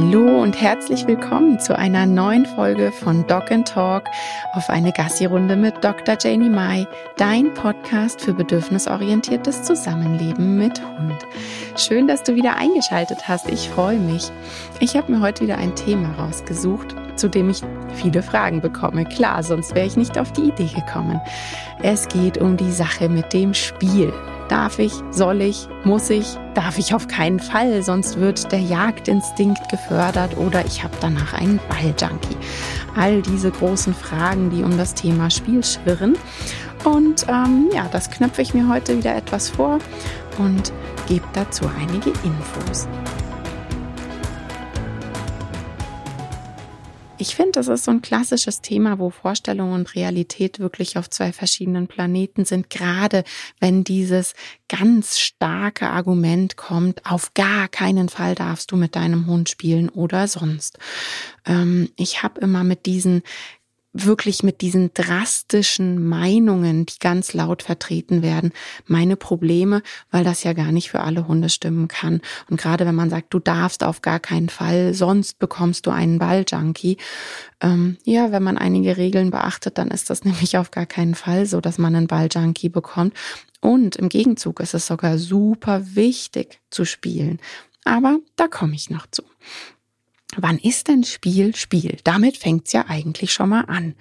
Hallo und herzlich willkommen zu einer neuen Folge von Dog and Talk auf eine Gassi-Runde mit Dr. Janie Mai, dein Podcast für bedürfnisorientiertes Zusammenleben mit Hund. Schön, dass du wieder eingeschaltet hast. Ich freue mich. Ich habe mir heute wieder ein Thema rausgesucht, zu dem ich viele Fragen bekomme. Klar, sonst wäre ich nicht auf die Idee gekommen. Es geht um die Sache mit dem Spiel. Darf ich, soll ich, muss ich, darf ich auf keinen Fall, sonst wird der Jagdinstinkt gefördert oder ich habe danach einen Balljunkie. All diese großen Fragen, die um das Thema Spiel schwirren. Und ähm, ja, das knöpfe ich mir heute wieder etwas vor und gebe dazu einige Infos. Ich finde, das ist so ein klassisches Thema, wo Vorstellung und Realität wirklich auf zwei verschiedenen Planeten sind, gerade wenn dieses ganz starke Argument kommt, auf gar keinen Fall darfst du mit deinem Hund spielen oder sonst. Ähm, ich habe immer mit diesen wirklich mit diesen drastischen Meinungen, die ganz laut vertreten werden, meine Probleme, weil das ja gar nicht für alle Hunde stimmen kann. Und gerade wenn man sagt, du darfst auf gar keinen Fall, sonst bekommst du einen Balljunkie. Ähm, ja, wenn man einige Regeln beachtet, dann ist das nämlich auf gar keinen Fall so, dass man einen Balljunkie bekommt. Und im Gegenzug ist es sogar super wichtig zu spielen. Aber da komme ich noch zu. Wann ist denn Spiel Spiel? Damit fängt's ja eigentlich schon mal an.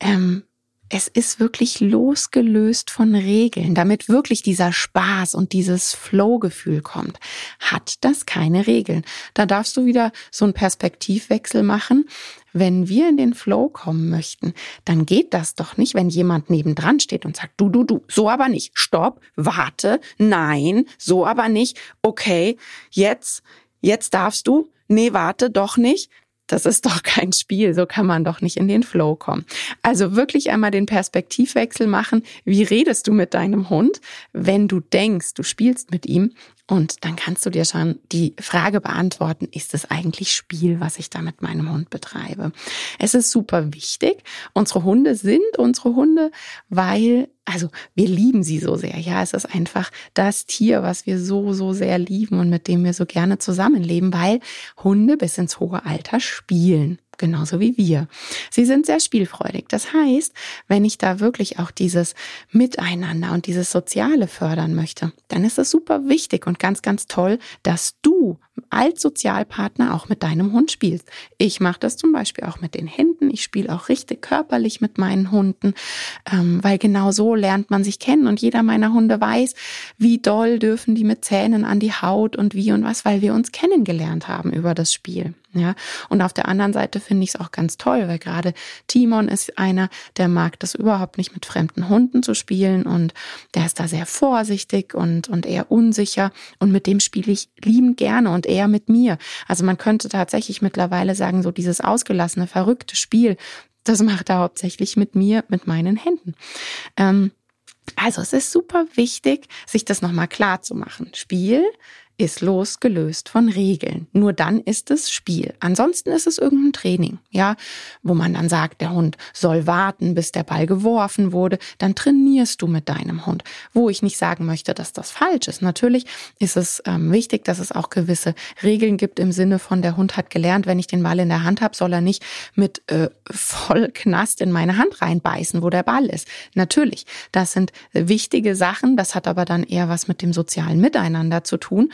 Ähm, es ist wirklich losgelöst von Regeln, damit wirklich dieser Spaß und dieses Flow-Gefühl kommt. Hat das keine Regeln? Da darfst du wieder so einen Perspektivwechsel machen. Wenn wir in den Flow kommen möchten, dann geht das doch nicht, wenn jemand nebendran steht und sagt, du, du, du, so aber nicht. Stopp, warte, nein, so aber nicht. Okay, jetzt, jetzt darfst du, nee, warte, doch nicht. Das ist doch kein Spiel, so kann man doch nicht in den Flow kommen. Also wirklich einmal den Perspektivwechsel machen. Wie redest du mit deinem Hund, wenn du denkst, du spielst mit ihm und dann kannst du dir schon die Frage beantworten, ist es eigentlich Spiel, was ich da mit meinem Hund betreibe? Es ist super wichtig. Unsere Hunde sind unsere Hunde, weil, also wir lieben sie so sehr. Ja, es ist einfach das Tier, was wir so, so sehr lieben und mit dem wir so gerne zusammenleben, weil Hunde bis ins hohe Alter spielen genauso wie wir. Sie sind sehr spielfreudig. Das heißt, wenn ich da wirklich auch dieses Miteinander und dieses Soziale fördern möchte, dann ist es super wichtig und ganz, ganz toll, dass du als Sozialpartner auch mit deinem Hund spielst. Ich mache das zum Beispiel auch mit den Händen. Ich spiele auch richtig körperlich mit meinen Hunden, ähm, weil genau so lernt man sich kennen und jeder meiner Hunde weiß, wie doll dürfen die mit Zähnen an die Haut und wie und was, weil wir uns kennengelernt haben über das Spiel. Ja, und auf der anderen Seite finde ich es auch ganz toll, weil gerade Timon ist einer, der mag das überhaupt nicht mit fremden Hunden zu spielen und der ist da sehr vorsichtig und, und eher unsicher und mit dem spiele ich lieben gerne und eher mit mir. Also man könnte tatsächlich mittlerweile sagen, so dieses ausgelassene, verrückte Spiel, das macht er hauptsächlich mit mir, mit meinen Händen. Ähm, also es ist super wichtig, sich das nochmal klar zu machen. Spiel ist losgelöst von Regeln. Nur dann ist es Spiel. Ansonsten ist es irgendein Training, ja, wo man dann sagt, der Hund soll warten, bis der Ball geworfen wurde. Dann trainierst du mit deinem Hund. Wo ich nicht sagen möchte, dass das falsch ist. Natürlich ist es ähm, wichtig, dass es auch gewisse Regeln gibt im Sinne von, der Hund hat gelernt, wenn ich den Ball in der Hand habe, soll er nicht mit äh, voll Knast in meine Hand reinbeißen, wo der Ball ist. Natürlich, das sind wichtige Sachen. Das hat aber dann eher was mit dem sozialen Miteinander zu tun.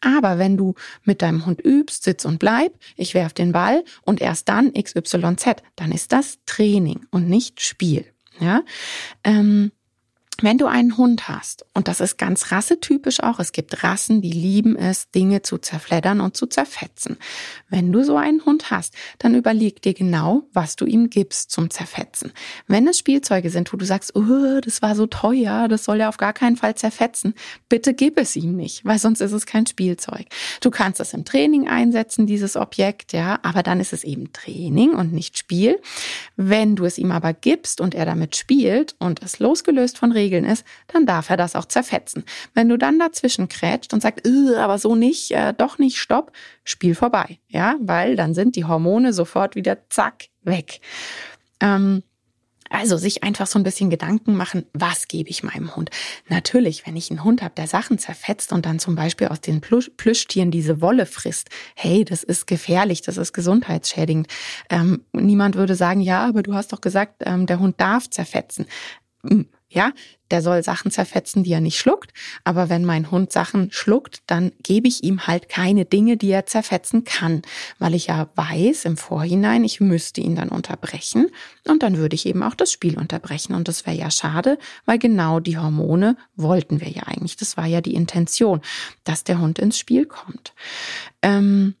Aber wenn du mit deinem Hund übst, sitz und bleib, ich werf den Ball und erst dann XYZ, dann ist das Training und nicht Spiel. Ja. Ähm, wenn du einen Hund hast, und das ist ganz rassetypisch auch, es gibt Rassen, die lieben es, Dinge zu zerfleddern und zu zerfetzen. Wenn du so einen Hund hast, dann überleg dir genau, was du ihm gibst zum Zerfetzen. Wenn es Spielzeuge sind, wo du sagst, oh, das war so teuer, das soll ja auf gar keinen Fall zerfetzen, bitte gib es ihm nicht, weil sonst ist es kein Spielzeug. Du kannst es im Training einsetzen, dieses Objekt, ja, aber dann ist es eben Training und nicht Spiel. Wenn du es ihm aber gibst und er damit spielt und es losgelöst von Regeln Regeln ist, dann darf er das auch zerfetzen. Wenn du dann dazwischen krätscht und sagst, aber so nicht, äh, doch nicht, stopp, Spiel vorbei. Ja, weil dann sind die Hormone sofort wieder zack weg. Ähm, Also sich einfach so ein bisschen Gedanken machen, was gebe ich meinem Hund? Natürlich, wenn ich einen Hund habe, der Sachen zerfetzt und dann zum Beispiel aus den Plüsch Plüschtieren diese Wolle frisst, hey, das ist gefährlich, das ist gesundheitsschädigend. Ähm, niemand würde sagen, ja, aber du hast doch gesagt, ähm, der Hund darf zerfetzen. Ja, der soll Sachen zerfetzen, die er nicht schluckt. Aber wenn mein Hund Sachen schluckt, dann gebe ich ihm halt keine Dinge, die er zerfetzen kann, weil ich ja weiß im Vorhinein, ich müsste ihn dann unterbrechen und dann würde ich eben auch das Spiel unterbrechen. Und das wäre ja schade, weil genau die Hormone wollten wir ja eigentlich. Das war ja die Intention, dass der Hund ins Spiel kommt. Ähm,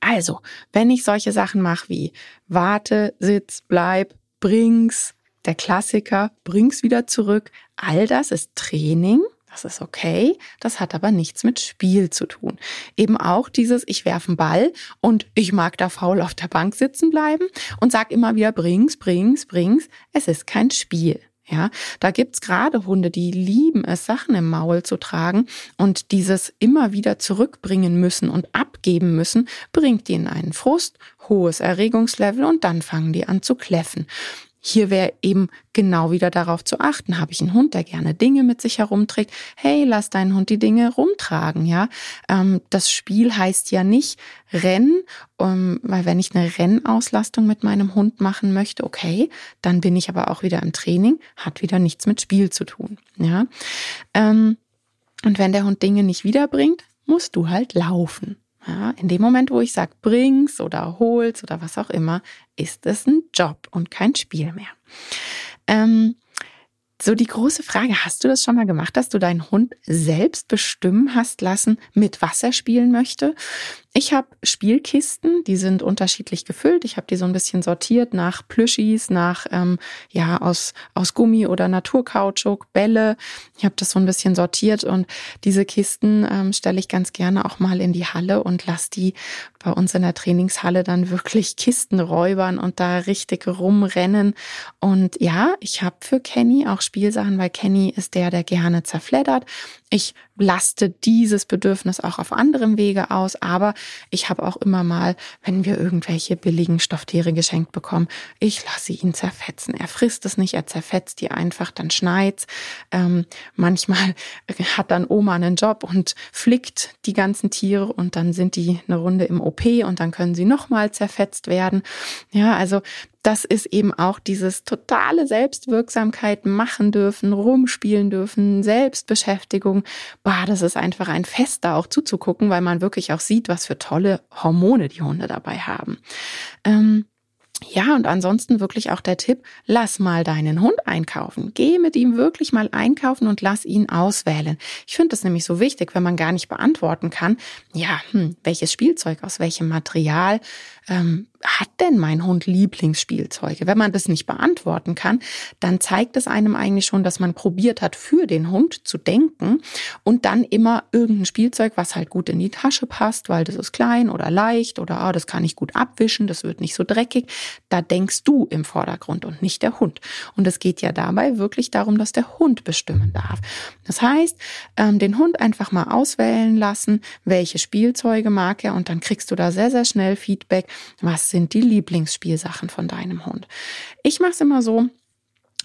also, wenn ich solche Sachen mache wie warte, sitz, bleib, bring's, der Klassiker, bring's wieder zurück. All das ist Training. Das ist okay. Das hat aber nichts mit Spiel zu tun. Eben auch dieses, ich werfe einen Ball und ich mag da faul auf der Bank sitzen bleiben und sag immer wieder, bring's, bring's, bring's. Es ist kein Spiel. Ja, da gibt's gerade Hunde, die lieben es, Sachen im Maul zu tragen und dieses immer wieder zurückbringen müssen und abgeben müssen, bringt ihnen einen Frust, hohes Erregungslevel und dann fangen die an zu kläffen. Hier wäre eben genau wieder darauf zu achten. Habe ich einen Hund, der gerne Dinge mit sich herumträgt? Hey, lass deinen Hund die Dinge rumtragen, ja. Ähm, das Spiel heißt ja nicht Rennen, um, weil wenn ich eine Rennauslastung mit meinem Hund machen möchte, okay, dann bin ich aber auch wieder im Training, hat wieder nichts mit Spiel zu tun, ja. Ähm, und wenn der Hund Dinge nicht wiederbringt, musst du halt laufen. Ja, in dem Moment, wo ich sage, bring's oder hol's oder was auch immer, ist es ein Job und kein Spiel mehr. Ähm, so die große Frage, hast du das schon mal gemacht, dass du deinen Hund selbst bestimmen hast lassen, mit was er spielen möchte? Ich habe Spielkisten, die sind unterschiedlich gefüllt. Ich habe die so ein bisschen sortiert nach Plüschis, nach ähm, ja aus aus Gummi oder Naturkautschuk, Bälle. Ich habe das so ein bisschen sortiert und diese Kisten ähm, stelle ich ganz gerne auch mal in die Halle und lass die bei uns in der Trainingshalle dann wirklich Kisten räubern und da richtig rumrennen. Und ja, ich habe für Kenny auch Spielsachen, weil Kenny ist der, der gerne zerfleddert. Ich laste dieses Bedürfnis auch auf anderem Wege aus, aber ich habe auch immer mal, wenn wir irgendwelche billigen Stofftiere geschenkt bekommen, ich lasse ihn zerfetzen. Er frisst es nicht, er zerfetzt die einfach, dann schneit's. Ähm, manchmal hat dann Oma einen Job und flickt die ganzen Tiere und dann sind die eine Runde im OP und dann können sie nochmal zerfetzt werden. Ja, also das ist eben auch dieses totale Selbstwirksamkeit machen dürfen, rumspielen dürfen, Selbstbeschäftigung. Bah, das ist einfach ein Fest, da auch zuzugucken, weil man wirklich auch sieht, was für tolle Hormone die Hunde dabei haben. Ähm, ja, und ansonsten wirklich auch der Tipp, lass mal deinen Hund einkaufen. Geh mit ihm wirklich mal einkaufen und lass ihn auswählen. Ich finde das nämlich so wichtig, wenn man gar nicht beantworten kann, ja, hm, welches Spielzeug, aus welchem Material, ähm, hat denn mein Hund Lieblingsspielzeuge? Wenn man das nicht beantworten kann, dann zeigt es einem eigentlich schon, dass man probiert hat, für den Hund zu denken und dann immer irgendein Spielzeug, was halt gut in die Tasche passt, weil das ist klein oder leicht oder oh, das kann ich gut abwischen, das wird nicht so dreckig. Da denkst du im Vordergrund und nicht der Hund. Und es geht ja dabei wirklich darum, dass der Hund bestimmen darf. Das heißt, ähm, den Hund einfach mal auswählen lassen, welche Spielzeuge mag er und dann kriegst du da sehr, sehr schnell Feedback, was sind die Lieblingsspielsachen von deinem Hund. Ich mache es immer so,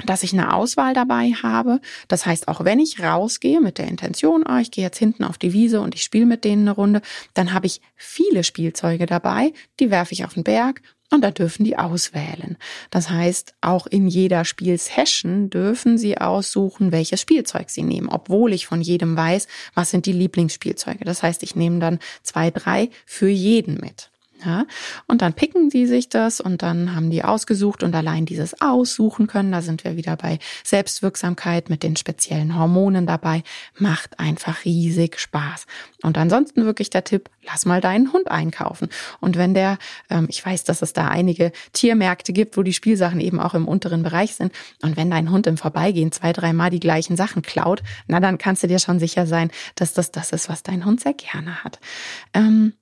dass ich eine Auswahl dabei habe. Das heißt, auch wenn ich rausgehe mit der Intention, oh, ich gehe jetzt hinten auf die Wiese und ich spiele mit denen eine Runde, dann habe ich viele Spielzeuge dabei, die werfe ich auf den Berg und da dürfen die auswählen. Das heißt, auch in jeder Spielsession dürfen sie aussuchen, welches Spielzeug sie nehmen, obwohl ich von jedem weiß, was sind die Lieblingsspielzeuge. Das heißt, ich nehme dann zwei, drei für jeden mit. Ja, und dann picken die sich das und dann haben die ausgesucht und allein dieses Aussuchen können, da sind wir wieder bei Selbstwirksamkeit mit den speziellen Hormonen dabei, macht einfach riesig Spaß. Und ansonsten wirklich der Tipp, lass mal deinen Hund einkaufen. Und wenn der, ähm, ich weiß, dass es da einige Tiermärkte gibt, wo die Spielsachen eben auch im unteren Bereich sind. Und wenn dein Hund im Vorbeigehen zwei, dreimal die gleichen Sachen klaut, na dann kannst du dir schon sicher sein, dass das das ist, was dein Hund sehr gerne hat. Ähm,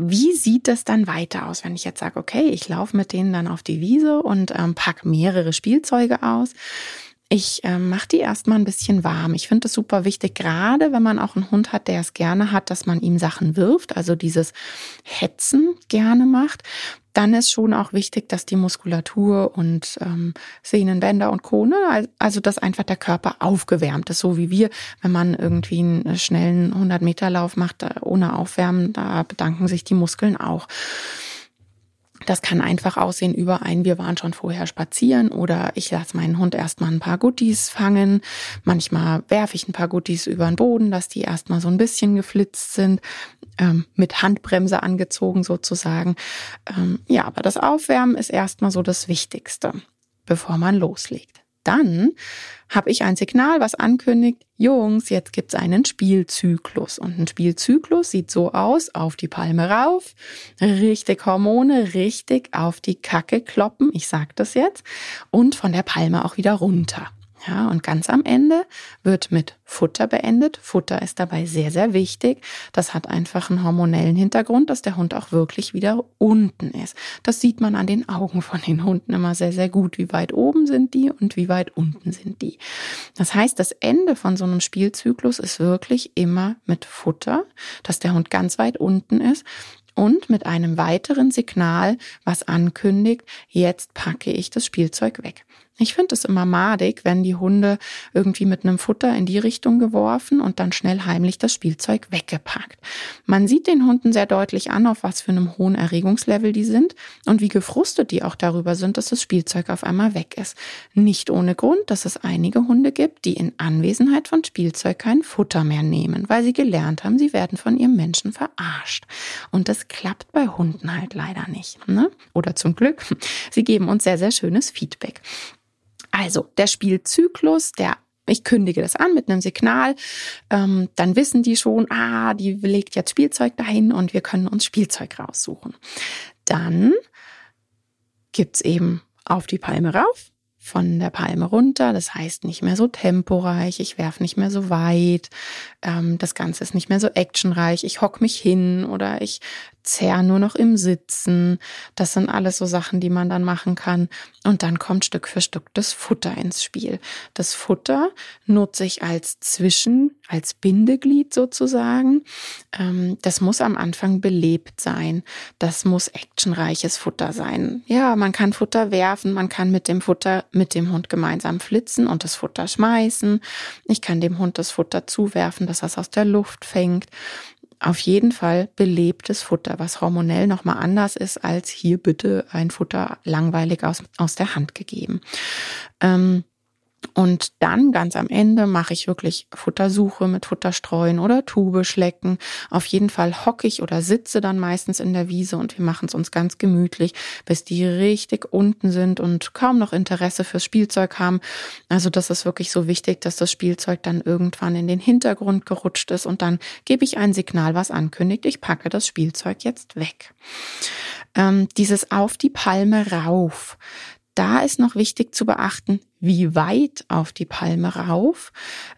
wie sieht das dann weiter aus, wenn ich jetzt sage, okay, ich laufe mit denen dann auf die Wiese und ähm, pack mehrere Spielzeuge aus? Ich äh, mache die erstmal ein bisschen warm. Ich finde es super wichtig, gerade wenn man auch einen Hund hat, der es gerne hat, dass man ihm Sachen wirft, also dieses Hetzen gerne macht dann ist schon auch wichtig, dass die Muskulatur und ähm, Sehnenbänder und Co. Ne, also dass einfach der Körper aufgewärmt ist, so wie wir, wenn man irgendwie einen schnellen 100 Meter Lauf macht äh, ohne Aufwärmen, da bedanken sich die Muskeln auch. Das kann einfach aussehen über ein, wir waren schon vorher spazieren oder ich lasse meinen Hund erstmal ein paar Goodies fangen. Manchmal werfe ich ein paar Goodies über den Boden, dass die erstmal so ein bisschen geflitzt sind, ähm, mit Handbremse angezogen sozusagen. Ähm, ja, aber das Aufwärmen ist erstmal so das Wichtigste, bevor man loslegt. Dann habe ich ein Signal, was ankündigt, Jungs, jetzt gibt's einen Spielzyklus. Und ein Spielzyklus sieht so aus, auf die Palme rauf, richtig Hormone, richtig auf die Kacke kloppen, ich sag das jetzt, und von der Palme auch wieder runter. Ja, und ganz am Ende wird mit Futter beendet. Futter ist dabei sehr, sehr wichtig. Das hat einfach einen hormonellen Hintergrund, dass der Hund auch wirklich wieder unten ist. Das sieht man an den Augen von den Hunden immer sehr, sehr gut. Wie weit oben sind die und wie weit unten sind die. Das heißt, das Ende von so einem Spielzyklus ist wirklich immer mit Futter, dass der Hund ganz weit unten ist und mit einem weiteren Signal, was ankündigt, jetzt packe ich das Spielzeug weg. Ich finde es immer madig, wenn die Hunde irgendwie mit einem Futter in die Richtung geworfen und dann schnell heimlich das Spielzeug weggepackt. Man sieht den Hunden sehr deutlich an, auf was für einem hohen Erregungslevel die sind und wie gefrustet die auch darüber sind, dass das Spielzeug auf einmal weg ist. Nicht ohne Grund, dass es einige Hunde gibt, die in Anwesenheit von Spielzeug kein Futter mehr nehmen, weil sie gelernt haben, sie werden von ihrem Menschen verarscht. Und das klappt bei Hunden halt leider nicht. Ne? Oder zum Glück. Sie geben uns sehr, sehr schönes Feedback. Also der Spielzyklus, der ich kündige das an mit einem Signal, ähm, dann wissen die schon, ah, die legt jetzt Spielzeug dahin und wir können uns Spielzeug raussuchen. Dann gibt's eben auf die Palme rauf, von der Palme runter. Das heißt nicht mehr so temporeich, ich werfe nicht mehr so weit, ähm, das Ganze ist nicht mehr so actionreich, ich hock mich hin oder ich zerr nur noch im Sitzen. Das sind alles so Sachen, die man dann machen kann. Und dann kommt Stück für Stück das Futter ins Spiel. Das Futter nutze ich als Zwischen, als Bindeglied sozusagen. Ähm, das muss am Anfang belebt sein. Das muss actionreiches Futter sein. Ja, man kann Futter werfen, man kann mit dem Futter, mit dem Hund gemeinsam flitzen und das Futter schmeißen. Ich kann dem Hund das Futter zuwerfen, dass er es aus der Luft fängt auf jeden Fall belebtes Futter, was hormonell nochmal anders ist als hier bitte ein Futter langweilig aus, aus der Hand gegeben. Ähm, und dann ganz am Ende mache ich wirklich Futtersuche mit Futterstreuen oder Tube schlecken. Auf jeden Fall hocke ich oder sitze dann meistens in der Wiese und wir machen es uns ganz gemütlich, bis die richtig unten sind und kaum noch Interesse fürs Spielzeug haben. Also das ist wirklich so wichtig, dass das Spielzeug dann irgendwann in den Hintergrund gerutscht ist und dann gebe ich ein Signal, was ankündigt, ich packe das Spielzeug jetzt weg. Ähm, dieses auf die Palme rauf da ist noch wichtig zu beachten, wie weit auf die Palme rauf.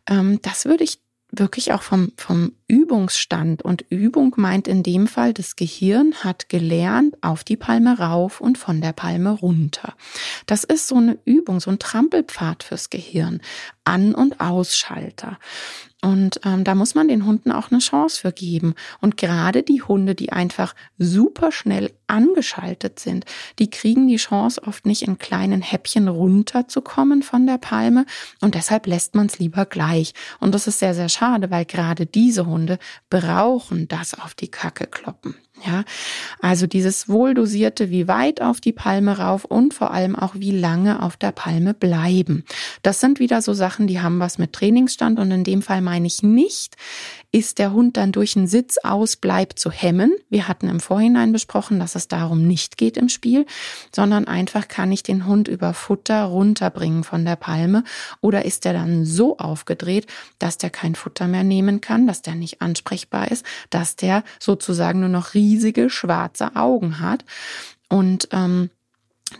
Ähm, das würde ich wirklich auch vom, vom Übungsstand. Und Übung meint in dem Fall, das Gehirn hat gelernt, auf die Palme rauf und von der Palme runter. Das ist so eine Übung, so ein Trampelpfad fürs Gehirn. An- und Ausschalter. Und ähm, da muss man den Hunden auch eine Chance für geben. Und gerade die Hunde, die einfach super schnell angeschaltet sind, die kriegen die Chance oft nicht in kleinen Häppchen runterzukommen von der Palme. Und deshalb lässt man es lieber gleich. Und das ist sehr, sehr schade, weil gerade diese Hunde brauchen das auf die Kacke kloppen. Ja, also dieses wohldosierte, wie weit auf die Palme rauf und vor allem auch wie lange auf der Palme bleiben. Das sind wieder so Sachen, die haben was mit Trainingsstand und in dem Fall meine ich nicht, ist der Hund dann durch einen Sitzausbleib zu hemmen. Wir hatten im Vorhinein besprochen, dass es darum nicht geht im Spiel, sondern einfach kann ich den Hund über Futter runterbringen von der Palme oder ist er dann so aufgedreht, dass der kein Futter mehr nehmen kann, dass der nicht ansprechbar ist, dass der sozusagen nur noch riesige schwarze Augen hat und ähm,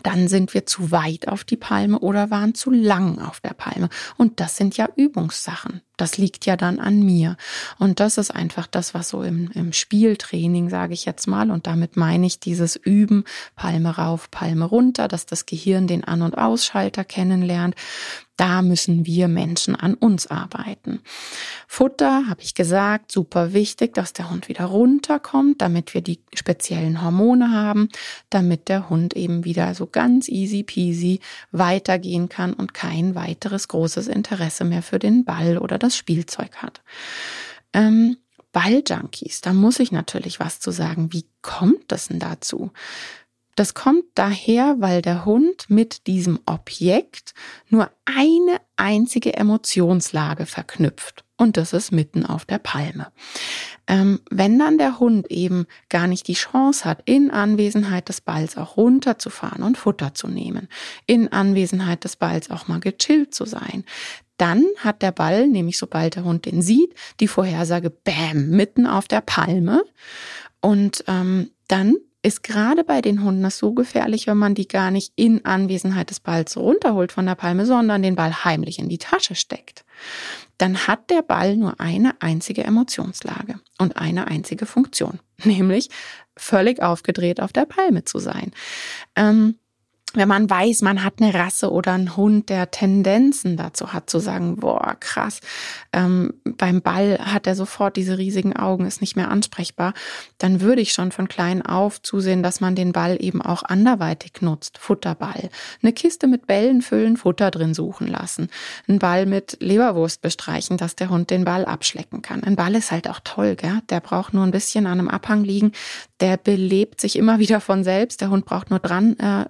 dann sind wir zu weit auf die Palme oder waren zu lang auf der Palme. Und das sind ja Übungssachen. Das liegt ja dann an mir. Und das ist einfach das, was so im, im Spieltraining, sage ich jetzt mal, und damit meine ich dieses Üben, Palme rauf, Palme runter, dass das Gehirn den An- und Ausschalter kennenlernt. Da müssen wir Menschen an uns arbeiten. Futter, habe ich gesagt, super wichtig, dass der Hund wieder runterkommt, damit wir die speziellen Hormone haben, damit der Hund eben wieder so ganz easy peasy weitergehen kann und kein weiteres großes Interesse mehr für den Ball oder das Spielzeug hat. Ähm, Balljunkies, da muss ich natürlich was zu sagen. Wie kommt das denn dazu? Das kommt daher, weil der Hund mit diesem Objekt nur eine einzige Emotionslage verknüpft. Und das ist mitten auf der Palme. Ähm, wenn dann der Hund eben gar nicht die Chance hat, in Anwesenheit des Balls auch runterzufahren und Futter zu nehmen, in Anwesenheit des Balls auch mal gechillt zu sein, dann hat der Ball, nämlich sobald der Hund den sieht, die Vorhersage Bäm mitten auf der Palme. Und ähm, dann ist gerade bei den Hunden das so gefährlich, wenn man die gar nicht in Anwesenheit des Balls runterholt von der Palme, sondern den Ball heimlich in die Tasche steckt. Dann hat der Ball nur eine einzige Emotionslage und eine einzige Funktion, nämlich völlig aufgedreht auf der Palme zu sein. Ähm, wenn man weiß, man hat eine Rasse oder einen Hund, der Tendenzen dazu hat, zu sagen, boah, krass, ähm, beim Ball hat er sofort diese riesigen Augen, ist nicht mehr ansprechbar, dann würde ich schon von klein auf zusehen, dass man den Ball eben auch anderweitig nutzt. Futterball. Eine Kiste mit Bällen füllen, Futter drin suchen lassen. Ein Ball mit Leberwurst bestreichen, dass der Hund den Ball abschlecken kann. Ein Ball ist halt auch toll, gell? Der braucht nur ein bisschen an einem Abhang liegen. Der belebt sich immer wieder von selbst. Der Hund braucht nur dran äh,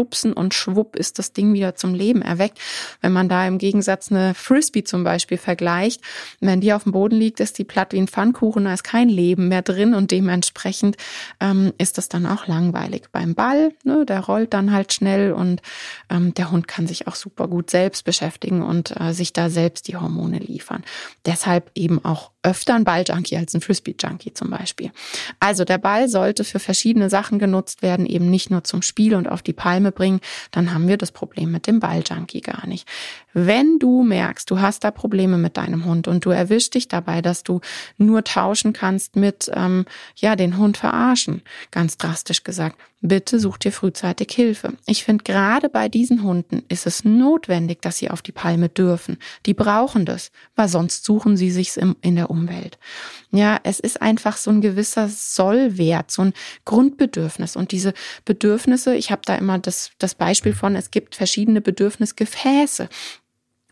stupsen und schwupp ist das Ding wieder zum Leben erweckt. Wenn man da im Gegensatz eine Frisbee zum Beispiel vergleicht, wenn die auf dem Boden liegt, ist die platt wie ein Pfannkuchen, da ist kein Leben mehr drin und dementsprechend ähm, ist das dann auch langweilig. Beim Ball, ne, der rollt dann halt schnell und ähm, der Hund kann sich auch super gut selbst beschäftigen und äh, sich da selbst die Hormone liefern. Deshalb eben auch öfter ein Balljunkie als ein Frisbee-Junkie zum Beispiel. Also der Ball sollte für verschiedene Sachen genutzt werden, eben nicht nur zum Spiel und auf die Palme bringen. Dann haben wir das Problem mit dem Balljunkie gar nicht. Wenn du merkst, du hast da Probleme mit deinem Hund und du erwischst dich dabei, dass du nur tauschen kannst mit, ähm, ja, den Hund verarschen, ganz drastisch gesagt, bitte such dir frühzeitig Hilfe. Ich finde, gerade bei diesen Hunden ist es notwendig, dass sie auf die Palme dürfen. Die brauchen das, weil sonst suchen sie sich's in der Umwelt. Ja, es ist einfach so ein gewisser Sollwert, so ein Grundbedürfnis. Und diese Bedürfnisse, ich habe da immer das, das Beispiel von, es gibt verschiedene Bedürfnisgefäße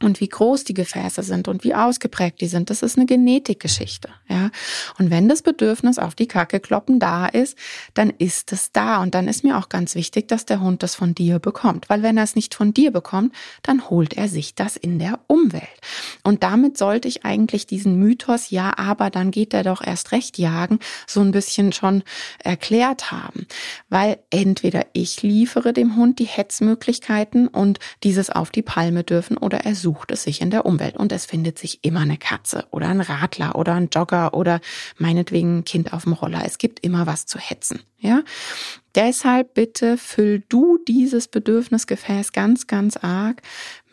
und wie groß die Gefäße sind und wie ausgeprägt die sind, das ist eine Genetikgeschichte, ja. Und wenn das Bedürfnis auf die Kacke kloppen da ist, dann ist es da und dann ist mir auch ganz wichtig, dass der Hund das von dir bekommt, weil wenn er es nicht von dir bekommt, dann holt er sich das in der Umwelt. Und damit sollte ich eigentlich diesen Mythos, ja, aber dann geht er doch erst recht jagen, so ein bisschen schon erklärt haben, weil entweder ich liefere dem Hund die Hetzmöglichkeiten und dieses auf die Palme dürfen oder er sucht sucht es sich in der Umwelt und es findet sich immer eine Katze oder ein Radler oder ein Jogger oder meinetwegen ein Kind auf dem Roller. Es gibt immer was zu hetzen, ja. Deshalb bitte füll du dieses Bedürfnisgefäß ganz, ganz arg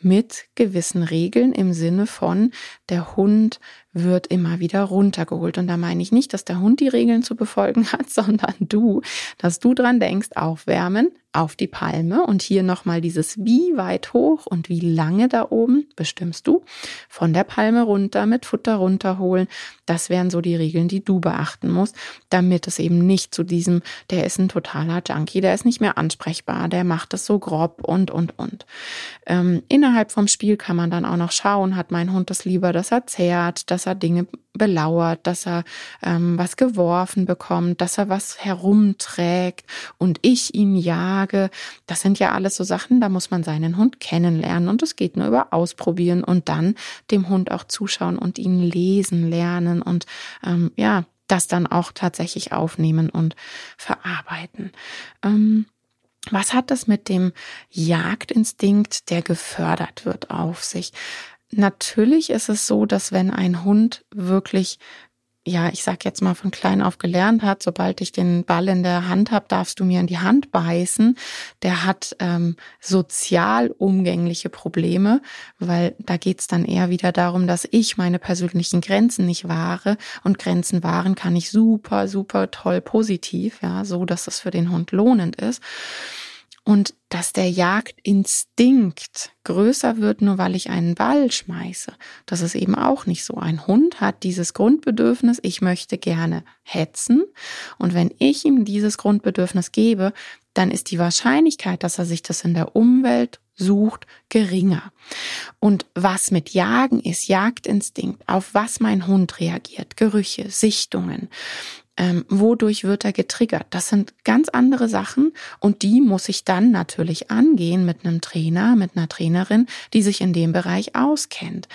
mit gewissen Regeln im Sinne von, der Hund wird immer wieder runtergeholt. Und da meine ich nicht, dass der Hund die Regeln zu befolgen hat, sondern du, dass du dran denkst, aufwärmen, auf die Palme und hier nochmal dieses wie weit hoch und wie lange da oben bestimmst du. Von der Palme runter mit Futter runterholen. Das wären so die Regeln, die du beachten musst, damit es eben nicht zu diesem, der ist ein totaler Junkie, der ist nicht mehr ansprechbar, der macht es so grob und, und, und. Ähm, innerhalb vom Spiel kann man dann auch noch schauen, hat mein Hund das lieber, dass er zehrt, dass er Dinge belauert, dass er ähm, was geworfen bekommt, dass er was herumträgt und ich ihn jage. Das sind ja alles so Sachen, da muss man seinen Hund kennenlernen und es geht nur über Ausprobieren und dann dem Hund auch zuschauen und ihn lesen lernen und ähm, ja, das dann auch tatsächlich aufnehmen und verarbeiten. Ähm, was hat das mit dem Jagdinstinkt, der gefördert wird, auf sich? Natürlich ist es so, dass wenn ein Hund wirklich ja, ich sag jetzt mal von klein auf gelernt hat, sobald ich den Ball in der Hand habe, darfst du mir in die Hand beißen, der hat ähm, sozial umgängliche Probleme, weil da geht's dann eher wieder darum, dass ich meine persönlichen Grenzen nicht wahre. Und Grenzen wahren kann ich super, super toll positiv, ja, so dass es für den Hund lohnend ist und dass der Jagdinstinkt größer wird, nur weil ich einen Ball schmeiße. Das ist eben auch nicht so. Ein Hund hat dieses Grundbedürfnis, ich möchte gerne hetzen. Und wenn ich ihm dieses Grundbedürfnis gebe, dann ist die Wahrscheinlichkeit, dass er sich das in der Umwelt sucht, geringer. Und was mit Jagen ist, Jagdinstinkt, auf was mein Hund reagiert, Gerüche, Sichtungen, ähm, wodurch wird er getriggert? Das sind ganz andere Sachen und die muss ich dann natürlich angehen mit einem Trainer, mit einer Trainerin, die sich in dem Bereich auskennt.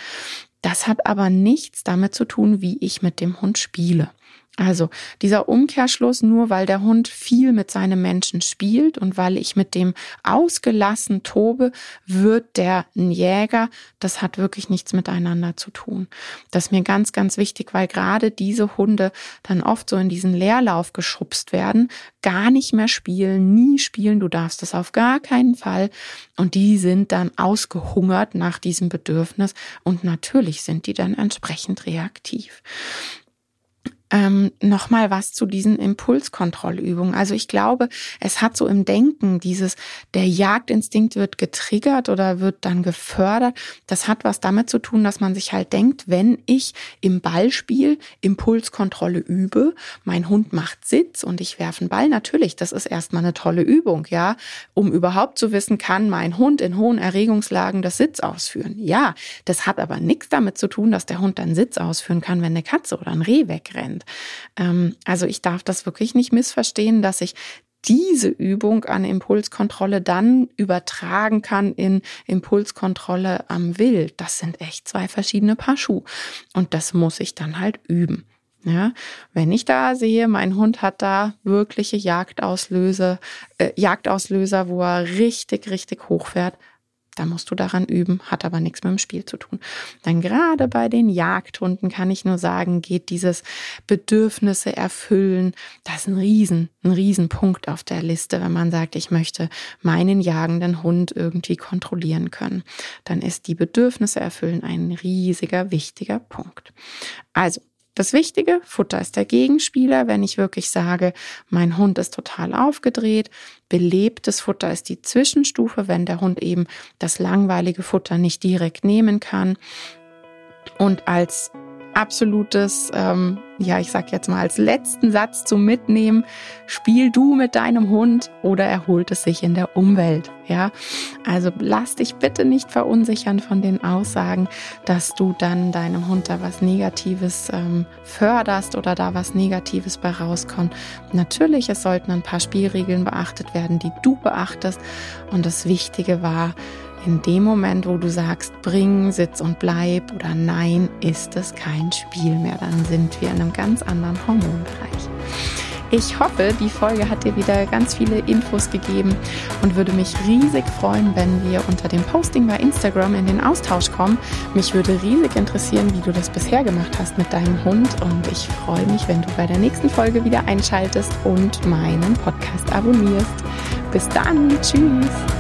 Das hat aber nichts damit zu tun, wie ich mit dem Hund spiele. Also dieser Umkehrschluss, nur weil der Hund viel mit seinem Menschen spielt und weil ich mit dem ausgelassen tobe, wird der ein Jäger. Das hat wirklich nichts miteinander zu tun. Das ist mir ganz, ganz wichtig, weil gerade diese Hunde dann oft so in diesen Leerlauf geschubst werden, gar nicht mehr spielen, nie spielen, du darfst das auf gar keinen Fall. Und die sind dann ausgehungert nach diesem Bedürfnis und natürlich sind die dann entsprechend reaktiv ähm, nochmal was zu diesen Impulskontrollübungen. Also ich glaube, es hat so im Denken dieses, der Jagdinstinkt wird getriggert oder wird dann gefördert. Das hat was damit zu tun, dass man sich halt denkt, wenn ich im Ballspiel Impulskontrolle übe, mein Hund macht Sitz und ich werfe einen Ball, natürlich, das ist erstmal eine tolle Übung, ja, um überhaupt zu wissen, kann mein Hund in hohen Erregungslagen das Sitz ausführen. Ja, das hat aber nichts damit zu tun, dass der Hund dann Sitz ausführen kann, wenn eine Katze oder ein Reh wegrennt sind. Ähm, also ich darf das wirklich nicht missverstehen, dass ich diese Übung an Impulskontrolle dann übertragen kann in Impulskontrolle am Wild. Das sind echt zwei verschiedene Paar Schuhe. Und das muss ich dann halt üben. Ja, wenn ich da sehe, mein Hund hat da wirkliche Jagdauslöse, äh, Jagdauslöser, wo er richtig, richtig hochfährt, da musst du daran üben, hat aber nichts mit dem Spiel zu tun. Dann gerade bei den Jagdhunden kann ich nur sagen, geht dieses Bedürfnisse erfüllen. Das ist ein Riesen, ein Riesenpunkt auf der Liste, wenn man sagt, ich möchte meinen jagenden Hund irgendwie kontrollieren können. Dann ist die Bedürfnisse erfüllen ein riesiger, wichtiger Punkt. Also, das Wichtige, Futter ist der Gegenspieler. Wenn ich wirklich sage, mein Hund ist total aufgedreht, belebtes Futter ist die Zwischenstufe, wenn der Hund eben das langweilige Futter nicht direkt nehmen kann. Und als absolutes, ähm, ja, ich sag jetzt mal als letzten Satz zum Mitnehmen, spiel du mit deinem Hund oder er holt es sich in der Umwelt. Ja, also lass dich bitte nicht verunsichern von den Aussagen, dass du dann deinem Hund da was Negatives ähm, förderst oder da was Negatives bei rauskommt. Natürlich, es sollten ein paar Spielregeln beachtet werden, die du beachtest. Und das Wichtige war, in dem Moment, wo du sagst, bring, sitz und bleib oder nein, ist es kein Spiel mehr. Dann sind wir in einem ganz anderen Hormonbereich. Ich hoffe, die Folge hat dir wieder ganz viele Infos gegeben und würde mich riesig freuen, wenn wir unter dem Posting bei Instagram in den Austausch kommen. Mich würde riesig interessieren, wie du das bisher gemacht hast mit deinem Hund und ich freue mich, wenn du bei der nächsten Folge wieder einschaltest und meinen Podcast abonnierst. Bis dann, tschüss.